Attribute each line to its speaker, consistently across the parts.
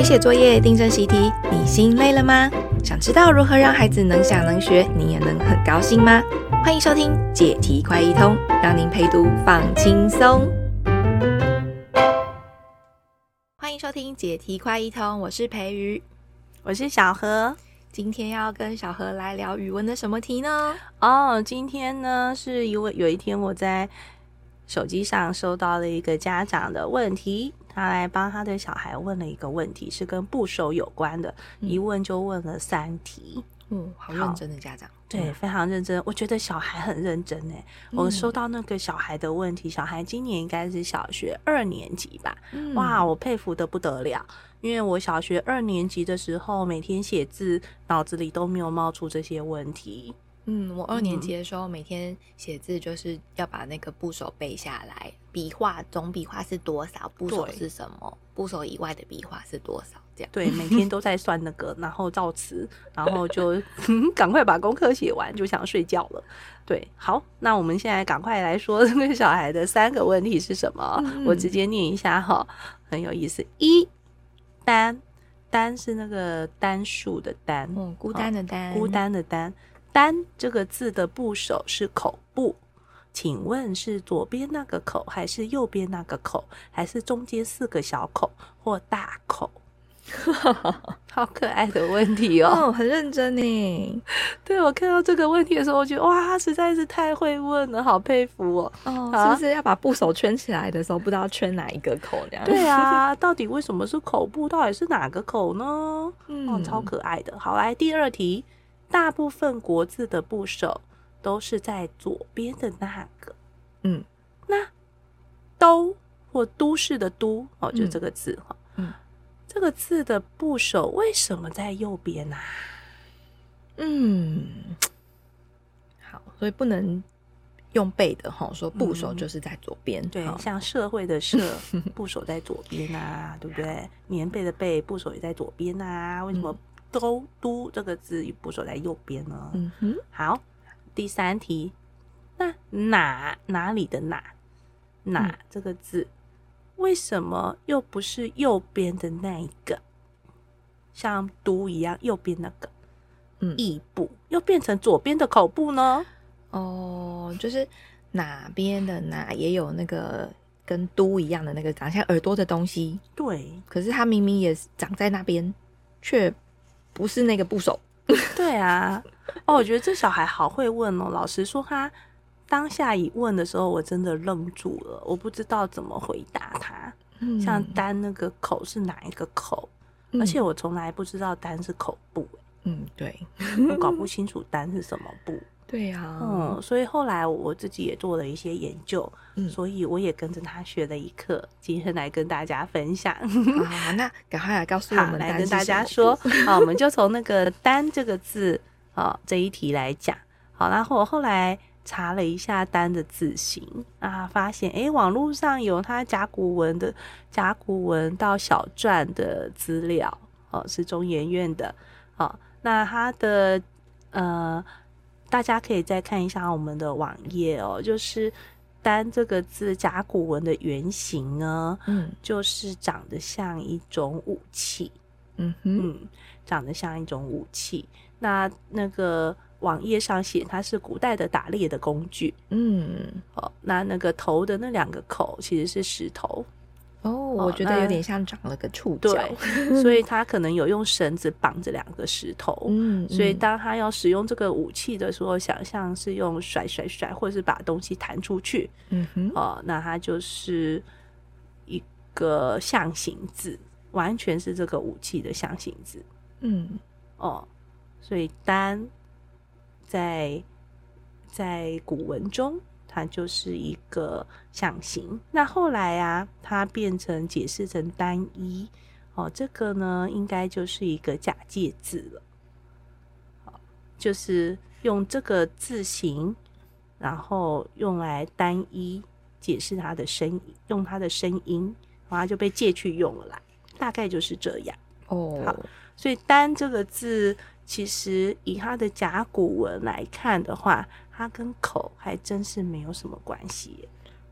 Speaker 1: 陪写作业、订正习题，你心累了吗？想知道如何让孩子能想能学，你也能很高兴吗？欢迎收听解题快一通，让您陪读放轻松。欢迎收听解题快一通，我是培瑜，
Speaker 2: 我是小何。
Speaker 1: 今天要跟小何来聊语文的什么题呢？
Speaker 2: 哦，今天呢是因为有一天我在手机上收到了一个家长的问题。他来帮他的小孩问了一个问题，是跟部首有关的，嗯、一问就问了三题。
Speaker 1: 嗯，好认真的家长，
Speaker 2: 对，嗯、非常认真。我觉得小孩很认真诶。嗯、我收到那个小孩的问题，小孩今年应该是小学二年级吧？嗯、哇，我佩服得不得了，因为我小学二年级的时候，每天写字，脑子里都没有冒出这些问题。
Speaker 1: 嗯，我二年级的时候，每天写字就是要把那个部首背下来，笔画总笔画是多少，部首是什么，部首以外的笔画是多少，这样。
Speaker 2: 对，每天都在算那个，然后造词，然后就 赶快把功课写完，就想睡觉了。对，好，那我们现在赶快来说 这个小孩的三个问题是什么？嗯、我直接念一下哈，很有意思。一单，单是那个单数的单，
Speaker 1: 嗯，孤单的单，
Speaker 2: 孤单的单。单这个字的部首是口部，请问是左边那个口，还是右边那个口，还是中间四个小口或大口？好可爱的问题哦，
Speaker 1: 哦很认真呢。
Speaker 2: 对，我看到这个问题的时候，我觉得哇，他实在是太会问了，好佩服哦。
Speaker 1: 哦，是不是要把部首圈起来的时候，不知道圈哪一个口这样？
Speaker 2: 对啊，到底为什么是口部？到底是哪个口呢？嗯，哦，超可爱的。好，来第二题。大部分国字的部首都是在左边的那个，嗯，那都或都市的都哦，就这个字哈，嗯，嗯，这个字的部首为什么在右边呢？啊？
Speaker 1: 嗯，好，所以不能用背的哈，说部首就是在左边，
Speaker 2: 对，像社会的社 部首在左边啊，对不对？棉被的被部首也在左边啊，为什么？都都这个字部首在右边呢？嗯哼，好，第三题，那哪哪里的哪哪、嗯、这个字，为什么又不是右边的那一个，像都一样右边那个，嗯，义部又变成左边的口部呢？
Speaker 1: 哦，就是哪边的哪也有那个跟都一样的那个长像耳朵的东西，
Speaker 2: 对，
Speaker 1: 可是它明明也长在那边，却。不是那个部首，
Speaker 2: 对啊，哦，我觉得这小孩好会问哦。老实说，他当下一问的时候，我真的愣住了，我不知道怎么回答他。嗯、像单那个口是哪一个口？嗯、而且我从来不知道单是口部。
Speaker 1: 嗯，对，
Speaker 2: 我搞不清楚单是什么部。
Speaker 1: 对呀、啊，
Speaker 2: 嗯，所以后来我自己也做了一些研究，嗯，所以我也跟着他学了一课，今天来跟大家分享。
Speaker 1: 好，那赶快来告诉我们，
Speaker 2: 来跟大家说，好，我们就 从那个“单”这个字，好这一题来讲。好，然后我后来查了一下“单”的字形啊，发现哎，网络上有它甲骨文的甲骨文到小篆的资料，哦，是中研院的，好，那它的呃。大家可以再看一下我们的网页哦，就是“单”这个字甲骨文的原型呢，嗯，就是长得像一种武器，嗯哼。嗯，长得像一种武器。那那个网页上写它是古代的打猎的工具，嗯，哦，那那个头的那两个口其实是石头。
Speaker 1: 哦，我觉得有点像长了个触角，
Speaker 2: 对，所以他可能有用绳子绑着两个石头，嗯，所以当他要使用这个武器的时候，想象是用甩甩甩，或者是把东西弹出去，嗯哼，哦，那它就是一个象形字，完全是这个武器的象形字，嗯，哦，所以单在在古文中。它就是一个象形，那后来啊，它变成解释成单一哦，这个呢，应该就是一个假借字了，好，就是用这个字形，然后用来单一解释它的声音，用它的声音，然后就被借去用了啦，大概就是这样哦。好，所以单这个字，其实以它的甲骨文来看的话。它跟口还真是没有什么关系。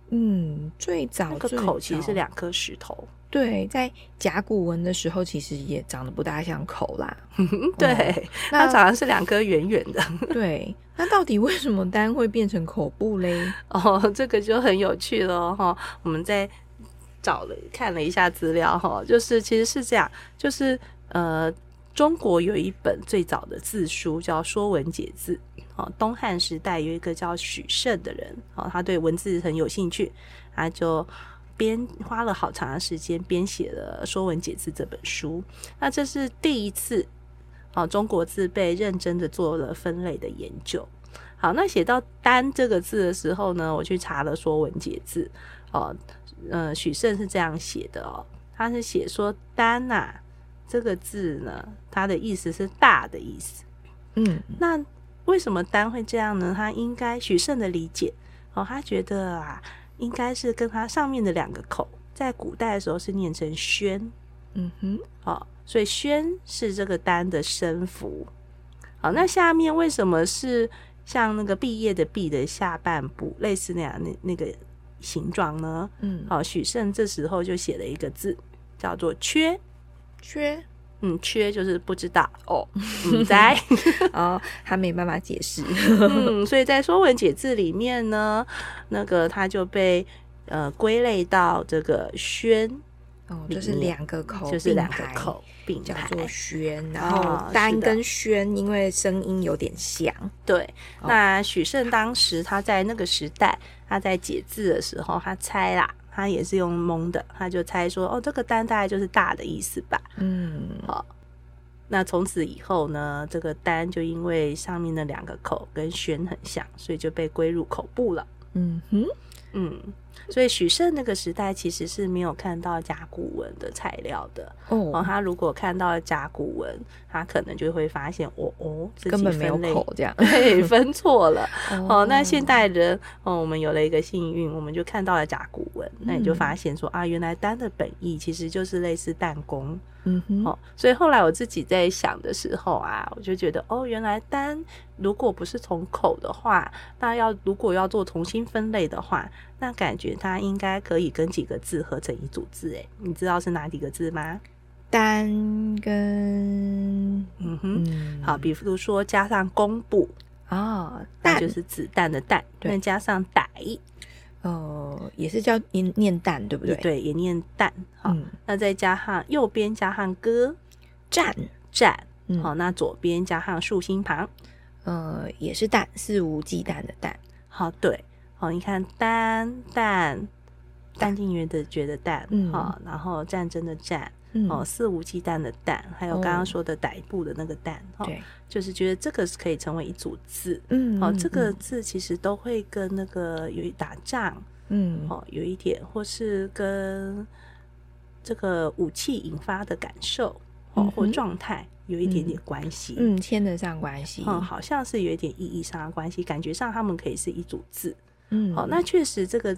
Speaker 1: 嗯，最早，
Speaker 2: 那个口其实是两颗石头。
Speaker 1: 对，在甲骨文的时候，其实也长得不大像口啦。
Speaker 2: 对，它长得是两颗圆圆的。
Speaker 1: 对，那到底为什么丹会变成口部嘞？
Speaker 2: 哦，这个就很有趣了哈。我们在找了看了一下资料哈，就是其实是这样，就是呃，中国有一本最早的字书叫《说文解字》。哦，东汉时代有一个叫许慎的人，啊，他对文字很有兴趣，他就编花了好长的时间编写了《说文解字》这本书。那这是第一次，哦，中国字被认真的做了分类的研究。好，那写到“丹”这个字的时候呢，我去查了《说文解字》。哦，呃，许慎是这样写的哦，他是写说“丹”呐，这个字呢，它的意思是大的意思。嗯，那。为什么丹会这样呢？他应该许慎的理解哦，他觉得啊，应该是跟他上面的两个口，在古代的时候是念成宣，嗯哼，哦，所以宣是这个丹的声符。好，那下面为什么是像那个毕业的毕的下半部，类似那样那那个形状呢？嗯，好，许慎这时候就写了一个字，叫做缺，
Speaker 1: 缺。
Speaker 2: 嗯，缺就是不知道哦，不 在
Speaker 1: 哦，他没办法解释。
Speaker 2: 嗯，所以在《说文解字》里面呢，那个他就被呃归类到这个宣
Speaker 1: 哦，就是两个口，
Speaker 2: 就是两个口并
Speaker 1: 叫做宣，然后单跟宣因为声音有点像。
Speaker 2: 对，那许慎当时他在那个时代，他在解字的时候，他猜啦。他也是用蒙的，他就猜说，哦，这个单大概就是大的意思吧。嗯，好，那从此以后呢，这个单就因为上面的两个口跟宣很像，所以就被归入口部了。嗯哼，嗯。所以许慎那个时代其实是没有看到甲骨文的材料的哦。他如果看到甲骨文，他可能就会发现哦哦，自己分类根本没有口这样，对，分错了 哦。那现代人哦，我们有了一个幸运，我们就看到了甲骨文，那你就发现说啊，原来丹的本意其实就是类似弹弓。嗯哼，哦，所以后来我自己在想的时候啊，我就觉得哦，原来单如果不是从口的话，那要如果要做重新分类的话，那感觉它应该可以跟几个字合成一组字，诶，你知道是哪几个字吗？
Speaker 1: 丹跟
Speaker 2: 嗯哼，嗯好，比如说加上弓部啊，那、哦、就是子弹的弹，对，再加上歹。
Speaker 1: 呃，也是叫念念旦，对不对？
Speaker 2: 对，也念旦。好，嗯、那再加上右边加上戈，战战。好，那左边加上竖心旁，
Speaker 1: 呃，也是旦，肆无忌惮的惮。
Speaker 2: 好，对，好，你看单旦，淡定觉得觉得淡，好，然后战争的战。哦，肆无忌惮的淡，还有刚刚说的逮捕的那个淡，哈、哦，就是觉得这个是可以成为一组字，嗯，哦，这个字其实都会跟那个有打仗，嗯，哦，有一点，或是跟这个武器引发的感受，哦，嗯、或状态有一点。点关系，
Speaker 1: 嗯，牵得上关系，
Speaker 2: 嗯，好像是有一点意义上的关系，感觉上他们可以是一组字，嗯，好、哦，那确实这个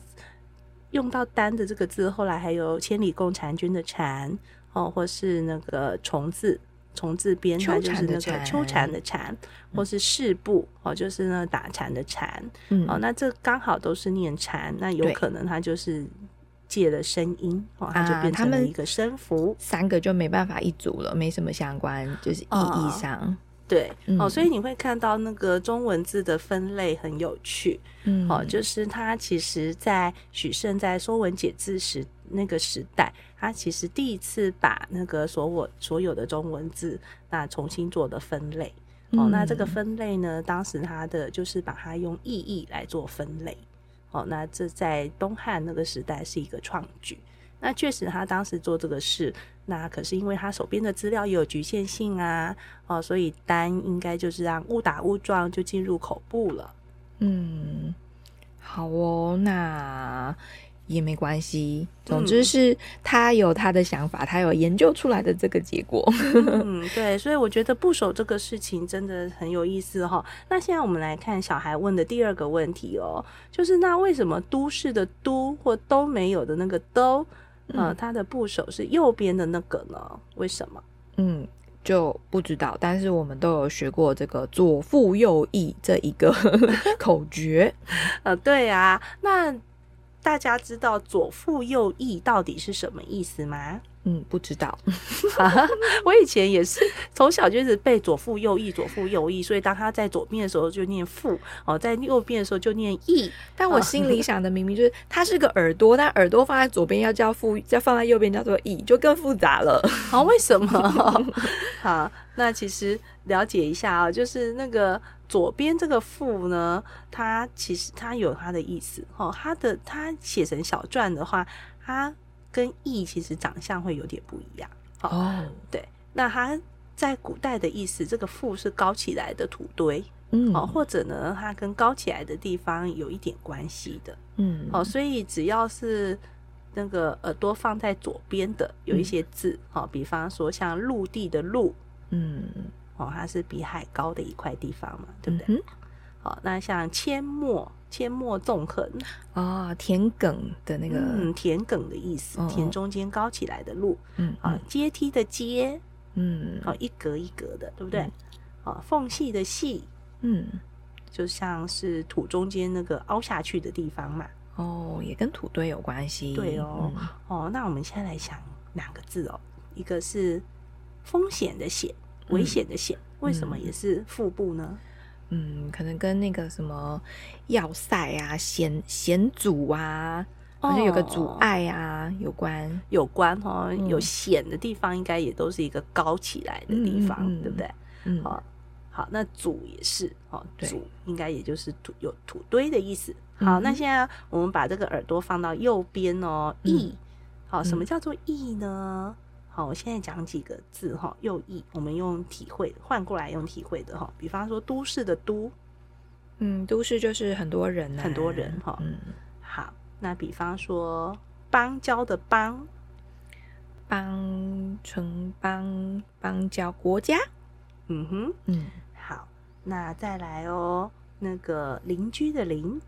Speaker 2: 用到“单”的这个字，后来还有千里共婵娟的婵。哦，或是那个虫字，虫字边，它就是那个秋蝉的蝉，或是四部，哦，就是那个打蝉的蝉，嗯、哦，那这刚好都是念蝉，那有可能它就是借了声音，对哦，它就变成了一个声符，
Speaker 1: 三个就没办法一组了，没什么相关，就是意义上。哦
Speaker 2: 对，哦，所以你会看到那个中文字的分类很有趣，嗯，哦，就是它其实，在许慎在《说文解字》时那个时代，他其实第一次把那个所我所有的中文字那重新做的分类，哦，那这个分类呢，当时他的就是把它用意义来做分类，哦，那这在东汉那个时代是一个创举。那确实，他当时做这个事，那可是因为他手边的资料也有局限性啊，哦，所以单应该就是让误打误撞就进入口部了。
Speaker 1: 嗯，好哦，那也没关系。总之是他有他的想法，他有研究出来的这个结果。
Speaker 2: 嗯，对，所以我觉得部首这个事情真的很有意思哈。那现在我们来看小孩问的第二个问题哦，就是那为什么都市的都或都没有的那个都？呃，他的部首是右边的那个呢？为什么？
Speaker 1: 嗯，就不知道。但是我们都有学过这个“左腹右翼”这一个 口诀。
Speaker 2: 呃，对啊。那大家知道左腹右翼到底是什么意思吗？
Speaker 1: 嗯，不知道。
Speaker 2: 我以前也是从小就是背左腹右翼，左腹右翼，所以当他在左边的时候就念腹，哦，在右边的时候就念翼。
Speaker 1: 但我心里想的明明就是它是个耳朵，但耳朵放在左边要叫腹，再放在右边叫做翼，就更复杂了。
Speaker 2: 好，为什么？好，那其实了解一下啊，就是那个左边这个腹呢，它其实它有它的意思。哦，它的它写成小篆的话，它。跟翼其实长相会有点不一样哦。Oh. 对，那它在古代的意思，这个腹是高起来的土堆，嗯，哦，或者呢，它跟高起来的地方有一点关系的，嗯，哦，所以只要是那个耳朵放在左边的，有一些字，哦，比方说像陆地的陆，嗯，哦，它是比海高的一块地方嘛，对不对？嗯、好，那像阡陌。阡陌纵横
Speaker 1: 啊，田埂的那个，
Speaker 2: 嗯，田埂的意思，田中间高起来的路，嗯啊，阶梯的阶，嗯，哦，一格一格的，对不对？啊，缝隙的隙，嗯，就像是土中间那个凹下去的地方嘛。
Speaker 1: 哦，也跟土堆有关系。
Speaker 2: 对哦，哦，那我们现在来想两个字哦，一个是风险的险，危险的险，为什么也是腹部呢？
Speaker 1: 嗯，可能跟那个什么要塞啊、险险阻啊，好像有个阻碍啊有关，
Speaker 2: 有关哦。嗯、有险的地方，应该也都是一个高起来的地方，对不对？嗯，好，好，那阻也是哦，阻应该也就是土有土堆的意思。好，嗯、那现在我们把这个耳朵放到右边哦，翼、嗯，好，什么叫做翼呢？好，我现在讲几个字哈，右翼，我们用体会换过来用体会的哈，比方说都市的都，
Speaker 1: 嗯，都市就是很多人，
Speaker 2: 很多人哈，嗯，好，那比方说邦交的邦，
Speaker 1: 邦城邦邦交国家，
Speaker 2: 嗯哼，嗯，好，那再来哦，那个邻居的邻，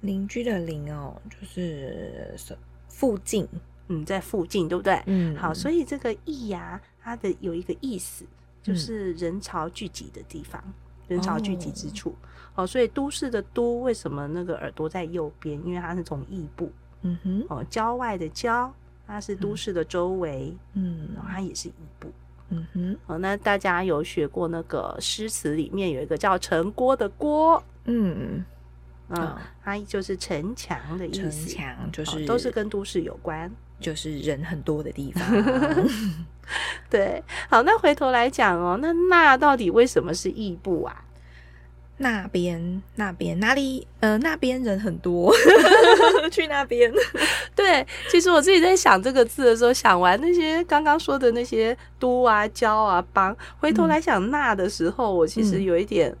Speaker 1: 邻居的邻哦，就是附近。
Speaker 2: 嗯，在附近，对不对？嗯，好，所以这个“翼”呀，它的有一个意思，就是人潮聚集的地方，嗯、人潮聚集之处。哦，所以都市的“都”为什么那个耳朵在右边？因为它是从翼部。嗯哼。哦，郊外的“郊”，它是都市的周围。嗯，然后它也是翼部。嗯哼。哦，那大家有学过那个诗词里面有一个叫“城郭”的“郭”。嗯。嗯，它就是城墙的意思。
Speaker 1: 城墙就是
Speaker 2: 都是跟都市有关。
Speaker 1: 就是人很多的地方，
Speaker 2: 对。好，那回头来讲哦，那那到底为什么是异部啊？
Speaker 1: 那边那边哪里？呃，那边人很多，去那边。
Speaker 2: 对，其实我自己在想这个字的时候，想完那些刚刚说的那些都啊、交啊、帮，回头来想那的时候，嗯、我其实有一点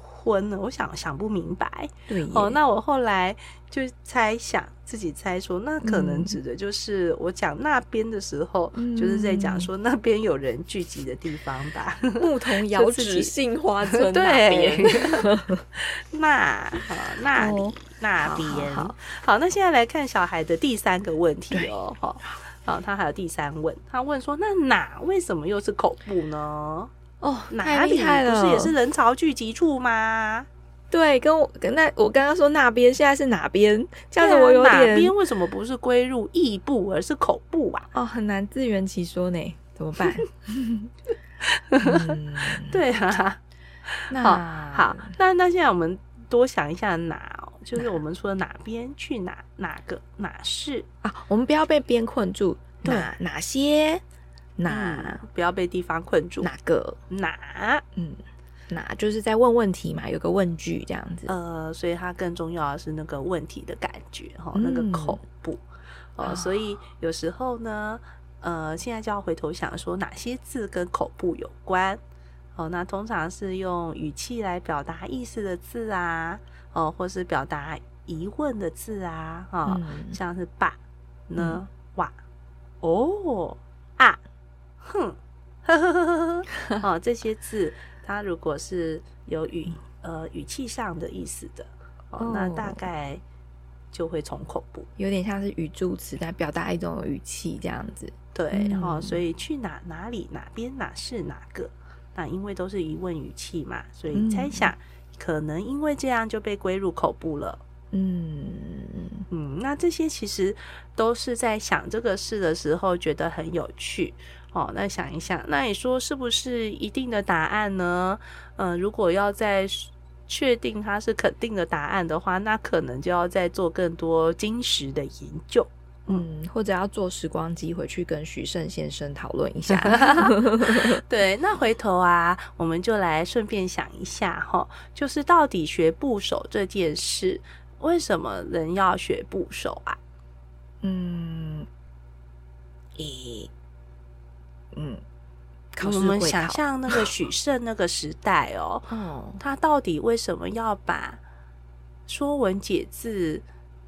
Speaker 2: 昏了，我想想不明白。
Speaker 1: 对，
Speaker 2: 哦，那我后来就猜想。自己猜说，那可能指的就是我讲那边的时候，嗯、就是在讲说那边有人聚集的地方吧。
Speaker 1: 牧童遥指杏花 村
Speaker 2: 那边，那好那里、哦、那边好，好，那现在来看小孩的第三个问题哦。好他还有第三问，他问说，那哪为什么又是口部呢？
Speaker 1: 哦，
Speaker 2: 哪里不是也是人潮聚集处吗？
Speaker 1: 对，跟我跟那我刚刚说那边现在是哪边？这样子我有点、啊、哪
Speaker 2: 边为什么不是归入翼部而是口部啊？
Speaker 1: 哦，很难自圆其说呢，怎么办？
Speaker 2: 嗯、对啊，那好，好，那那现在我们多想一下哪，就是我们说哪边去哪哪个哪是
Speaker 1: 啊？我们不要被边困住，哪哪些哪、
Speaker 2: 嗯、不要被地方困住，
Speaker 1: 哪个哪？嗯。那就是在问问题嘛，有个问句这样子。
Speaker 2: 呃，所以它更重要的是那个问题的感觉哈，嗯、那个口部。哦、呃，所以有时候呢，呃，现在就要回头想说哪些字跟口部有关。哦、呃，那通常是用语气来表达意思的字啊，哦、呃，或是表达疑问的字啊，哈、像是爸呢、哇、哦、啊、哼、呵呵呵呵呵，哦，这些字。它如果是有语呃语气上的意思的哦，哦，那大概就会从口部，
Speaker 1: 有点像是语助词在表达一种语气这样子。
Speaker 2: 对，然后、嗯。哦、所以去哪哪里哪边哪是哪个，那因为都是疑问语气嘛，所以猜想可能因为这样就被归入口部了。嗯。嗯，那这些其实都是在想这个事的时候觉得很有趣哦。那想一想，那你说是不是一定的答案呢？嗯、呃，如果要再确定它是肯定的答案的话，那可能就要再做更多金石的研究。
Speaker 1: 嗯，或者要坐时光机回去跟徐胜先生讨论一下。
Speaker 2: 对，那回头啊，我们就来顺便想一下哈，就是到底学部首这件事，为什么人要学部首啊？嗯，
Speaker 1: 咦，嗯，
Speaker 2: 我们想象那个许慎那个时代哦，哦，他到底为什么要把《说文解字》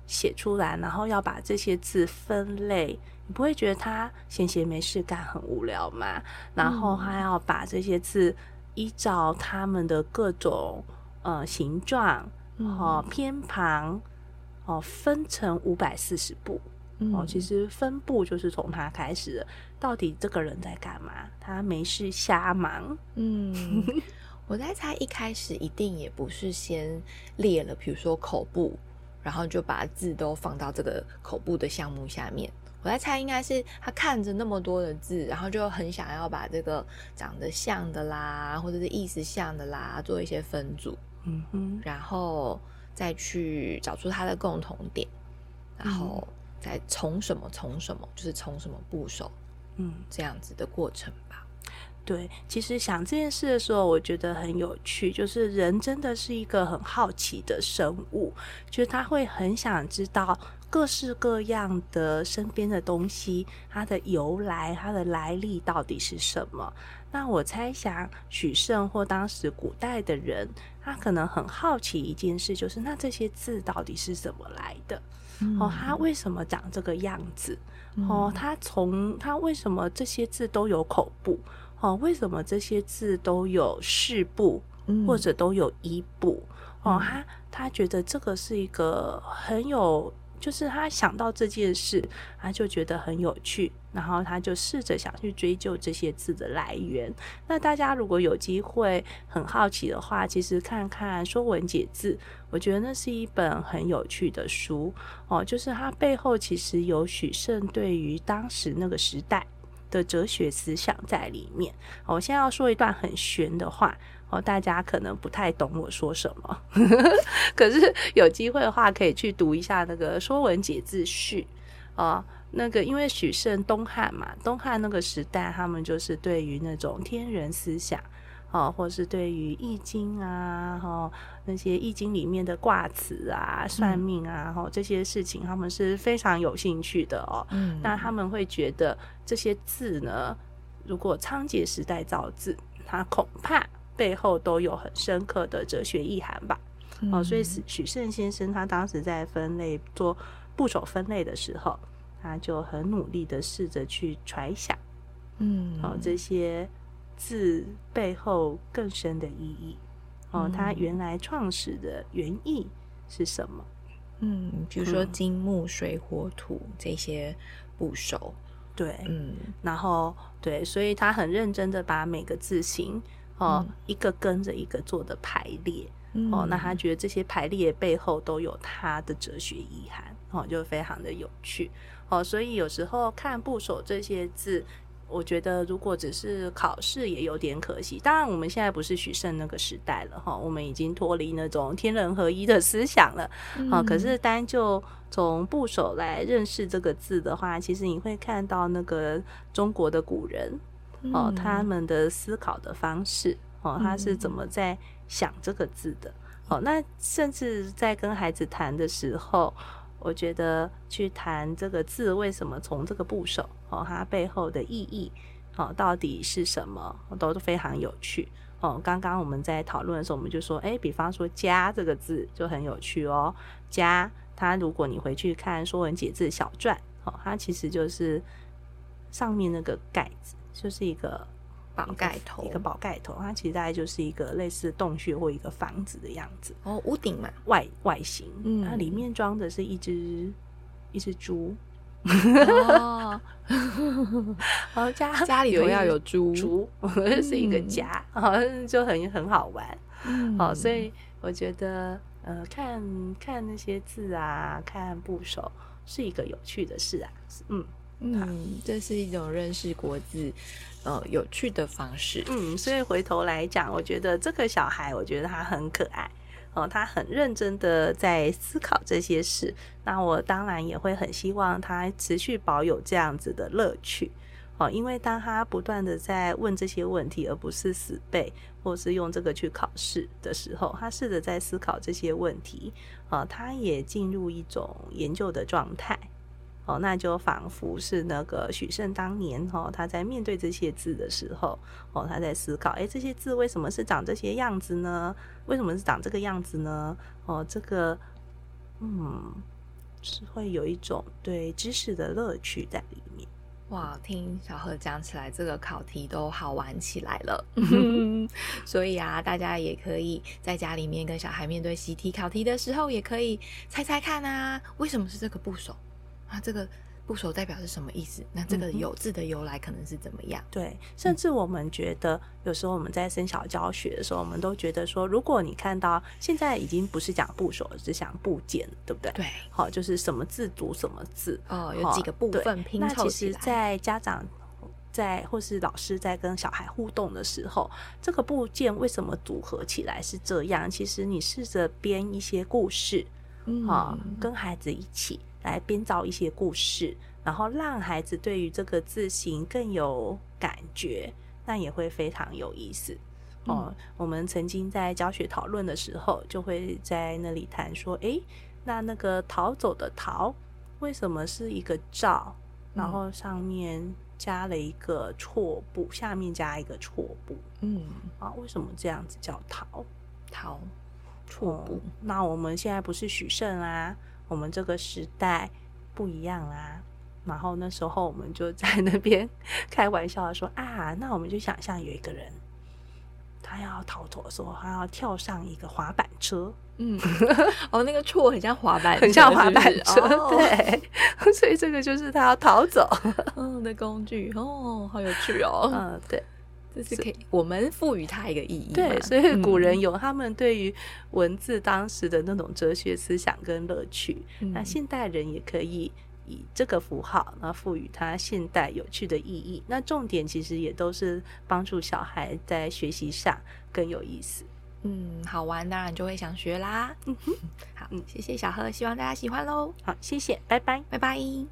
Speaker 2: 写出来，然后要把这些字分类，你不会觉得他闲闲没事干很无聊吗？然后他要把这些字依照他们的各种呃形状哦偏旁哦分成五百四十部哦，其实分布就是从他开始的。到底这个人在干嘛？他没事瞎忙。
Speaker 1: 嗯，我在猜一开始一定也不是先列了，比如说口部。然后就把字都放到这个口部的项目下面。我在猜，应该是他看着那么多的字，然后就很想要把这个长得像的啦，或者是意思像的啦，做一些分组，嗯哼，然后再去找出它的共同点，然后再从什么从什么，就是从什么部首，嗯，这样子的过程吧。
Speaker 2: 对，其实想这件事的时候，我觉得很有趣。就是人真的是一个很好奇的生物，就是他会很想知道各式各样的身边的东西，它的由来、它的来历到底是什么。那我猜想，许胜或当时古代的人，他可能很好奇一件事，就是那这些字到底是怎么来的？嗯、哦，他为什么长这个样子？哦，他从他为什么这些字都有口部？哦，为什么这些字都有事部，或者都有一部？嗯、哦，他他觉得这个是一个很有，就是他想到这件事，他就觉得很有趣，然后他就试着想去追究这些字的来源。那大家如果有机会很好奇的话，其实看看《说文解字》，我觉得那是一本很有趣的书。哦，就是它背后其实有许慎对于当时那个时代。的哲学思想在里面。我现在要说一段很玄的话，哦，大家可能不太懂我说什么，可是有机会的话，可以去读一下那个《说文解字序》啊。那个因为许慎东汉嘛，东汉那个时代，他们就是对于那种天人思想。哦，或是对于《易经》啊，哈那些《易经》里面的卦辞啊、算命啊，哈这些事情，他们是非常有兴趣的哦。嗯，那他们会觉得这些字呢，如果仓颉时代造字，它恐怕背后都有很深刻的哲学意涵吧。哦、嗯，所以许慎先生他当时在分类做部首分类的时候，他就很努力的试着去揣想，嗯，哦这些。字背后更深的意义哦，它原来创始的原意是什么？
Speaker 1: 嗯，比如说金木水火土这些部首，
Speaker 2: 对，嗯，然后对，所以他很认真的把每个字形哦、嗯、一个跟着一个做的排列、嗯、哦，那他。觉得这些排列背后都有他的哲学意涵哦，就非常的有趣哦，所以有时候看部首这些字。我觉得如果只是考试也有点可惜。当然，我们现在不是许胜那个时代了哈，我们已经脱离那种天人合一的思想了啊。可是单就从部首来认识这个字的话，其实你会看到那个中国的古人哦，他们的思考的方式哦，他是怎么在想这个字的哦。那甚至在跟孩子谈的时候。我觉得去谈这个字为什么从这个部首哦，它背后的意义哦，到底是什么，都非常有趣哦。刚刚我们在讨论的时候，我们就说，哎，比方说“家”这个字就很有趣哦。“家”它如果你回去看《说文解字》小篆哦，它其实就是上面那个盖子，就是一个。
Speaker 1: 宝盖头，
Speaker 2: 一个宝盖头，它其实大概就是一个类似洞穴或一个房子的样子。
Speaker 1: 哦，屋顶嘛，
Speaker 2: 外外形，嗯，它里面装的是一只一只猪。
Speaker 1: 哦，
Speaker 2: 然后家
Speaker 1: 家里头要有猪，
Speaker 2: 猪是一个家，好像 就很很好玩。哦，所以我觉得呃，看看那些字啊，看部首是一个有趣的事啊。嗯
Speaker 1: 嗯，这是一种认识国字，呃，有趣的方式。
Speaker 2: 嗯，所以回头来讲，我觉得这个小孩，我觉得他很可爱哦，他很认真的在思考这些事。那我当然也会很希望他持续保有这样子的乐趣。哦，因为当他不断的在问这些问题，而不是死背，或是用这个去考试的时候，他试着在思考这些问题，哦，他也进入一种研究的状态，哦，那就仿佛是那个许慎当年，哦，他在面对这些字的时候，哦，他在思考，诶，这些字为什么是长这些样子呢？为什么是长这个样子呢？哦，这个，嗯，是会有一种对知识的乐趣在里面。
Speaker 1: 哇，听小何讲起来，这个考题都好玩起来了。所以啊，大家也可以在家里面跟小孩面对习题考题的时候，也可以猜猜看啊，为什么是这个部首啊？这个。部首代表是什么意思？那这个“有”字的由来可能是怎么样？嗯、
Speaker 2: 对，甚至我们觉得，有时候我们在生小教学的时候，我们都觉得说，如果你看到现在已经不是讲部首，是讲部件，对不对？
Speaker 1: 对，
Speaker 2: 好，就是什么字读什么字
Speaker 1: 哦，有几个部分拼凑起来。那其实，
Speaker 2: 在家长在或是老师在跟小孩互动的时候，这个部件为什么组合起来是这样？其实你试着编一些故事，嗯，跟孩子一起。来编造一些故事，然后让孩子对于这个字形更有感觉，那也会非常有意思。嗯、哦，我们曾经在教学讨论的时候，就会在那里谈说，诶，那那个逃走的逃，为什么是一个照？然后上面加了一个错部，下面加一个错部。嗯，啊，为什么这样子叫逃？
Speaker 1: 逃错部、
Speaker 2: 哦？那我们现在不是许慎啊？我们这个时代不一样啊，然后那时候我们就在那边 开玩笑说啊，那我们就想象有一个人，他要逃脱的时候，他要跳上一个滑板车，
Speaker 1: 嗯，哦，那个错很像滑板，
Speaker 2: 很像滑板车，对，所以这个就是他要逃走。
Speaker 1: 嗯的工具哦，好有趣哦，
Speaker 2: 嗯，对。
Speaker 1: 这是可以，我们赋予它一个意义。
Speaker 2: 对，所以古人有他们对于文字当时的那种哲学思想跟乐趣。嗯、那现代人也可以以这个符号，那赋予它现代有趣的意义。那重点其实也都是帮助小孩在学习上更有意思。
Speaker 1: 嗯，好玩当然就会想学啦。嗯哼，好，谢谢小贺，希望大家喜欢喽。
Speaker 2: 好，谢谢，拜拜，
Speaker 1: 拜拜。